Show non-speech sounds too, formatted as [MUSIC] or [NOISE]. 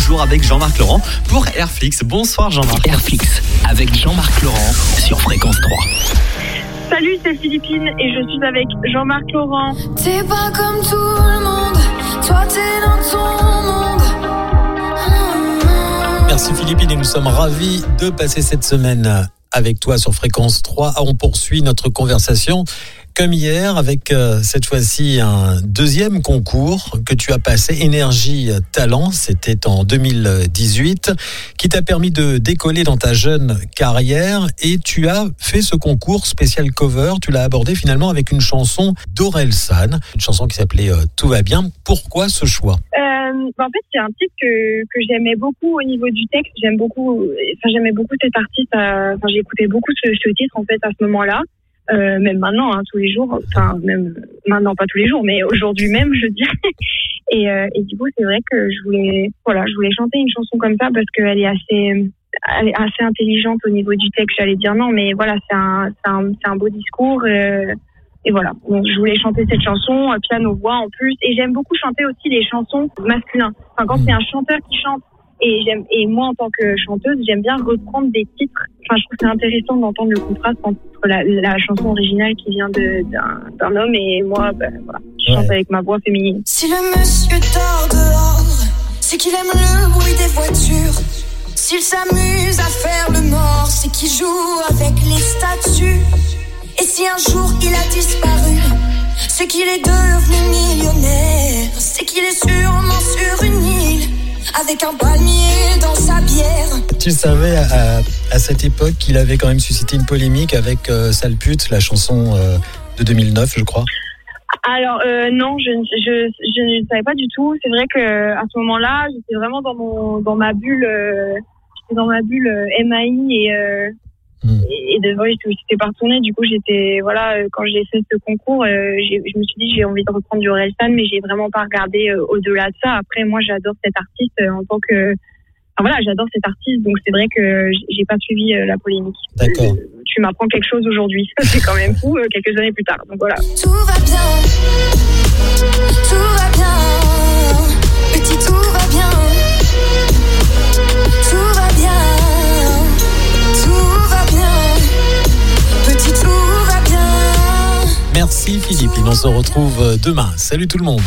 toujours avec Jean-Marc Laurent pour Airflix. Bonsoir Jean-Marc. Airflix avec Jean-Marc Laurent sur Fréquence 3. Salut, c'est Philippine et je suis avec Jean-Marc Laurent. T'es pas comme tout le monde, toi t'es dans ton monde. Merci Philippine et nous sommes ravis de passer cette semaine avec toi sur Fréquence 3. On poursuit notre conversation. Comme hier avec euh, cette fois-ci un deuxième concours que tu as passé, Énergie Talent, c'était en 2018, qui t'a permis de décoller dans ta jeune carrière. Et tu as fait ce concours spécial cover, tu l'as abordé finalement avec une chanson d'Orelsan, une chanson qui s'appelait euh, Tout va bien. Pourquoi ce choix? Euh, bah, en fait, c'est un titre que, j'aimais beaucoup au niveau du texte. J'aime beaucoup, j'aimais beaucoup cet artiste. euh, Enfin, j'écoutais beaucoup ce, titre en fait à ce moment-là. Euh, même maintenant, hein, tous les jours. Enfin, même maintenant, pas tous les jours, mais aujourd'hui même, je. [LAUGHS] Et, euh, et du coup, c'est vrai que je voulais, voilà, je voulais chanter une chanson comme ça parce qu'elle est assez, assez intelligente au niveau du texte. J'allais dire non, mais voilà, c'est un, c'est un beau discours. Et voilà, donc je voulais chanter cette chanson, euh, piano voix en plus, et j'aime beaucoup chanter aussi les chansons masculins. Enfin, quand c'est un chanteur qui chante, et j'aime, et moi en tant que chanteuse, j'aime bien reprendre des titres. Enfin, je trouve que c'est intéressant d'entendre le contraste entre la, la chanson originale qui vient d'un, d'un homme et moi, ben, voilà, je chante Ouais. avec ma voix féminine. Si le monsieur dort dehors, c'est qu'il aime le bruit des voitures. S'il s'amuse à faire le mort, c'est qu'il joue avec les statues. Et si un jour il a disparu, c'est qu'il est devenu millionnaire. C'est qu'il est sûrement sur une île, avec un palmier dans sa bière. Tu savais à, à cette époque qu'il avait quand même suscité une polémique avec euh, Sale pute, la chanson euh, de 2009, je crois. Alors euh, non, je, ne- je, je ne savais pas du tout. C'est vrai que à ce moment-là, j'étais vraiment dans mon dans ma bulle, euh, j'étais dans ma bulle euh, MAI et Hmm. et, et de Voice où j'étais pas retournée. Du coup, j'étais voilà euh, quand j'ai fait ce concours, euh, j'ai- je me suis dit j'ai envie de reprendre du Orelsan, mais j'ai vraiment pas regardé euh, au-delà de ça. Après, moi, j'adore cet artiste euh, en tant que Enfin, voilà, j'adore cet artiste, donc c'est vrai que j'ai pas suivi euh, la polémique. D'accord. Tu m'apprends quelque chose aujourd'hui, [LAUGHS] c'est quand même fou, euh, quelques années plus tard. Donc voilà. Tout va bien, tout va bien, Merci Philippe, et on se retrouve euh, demain. Salut tout le monde.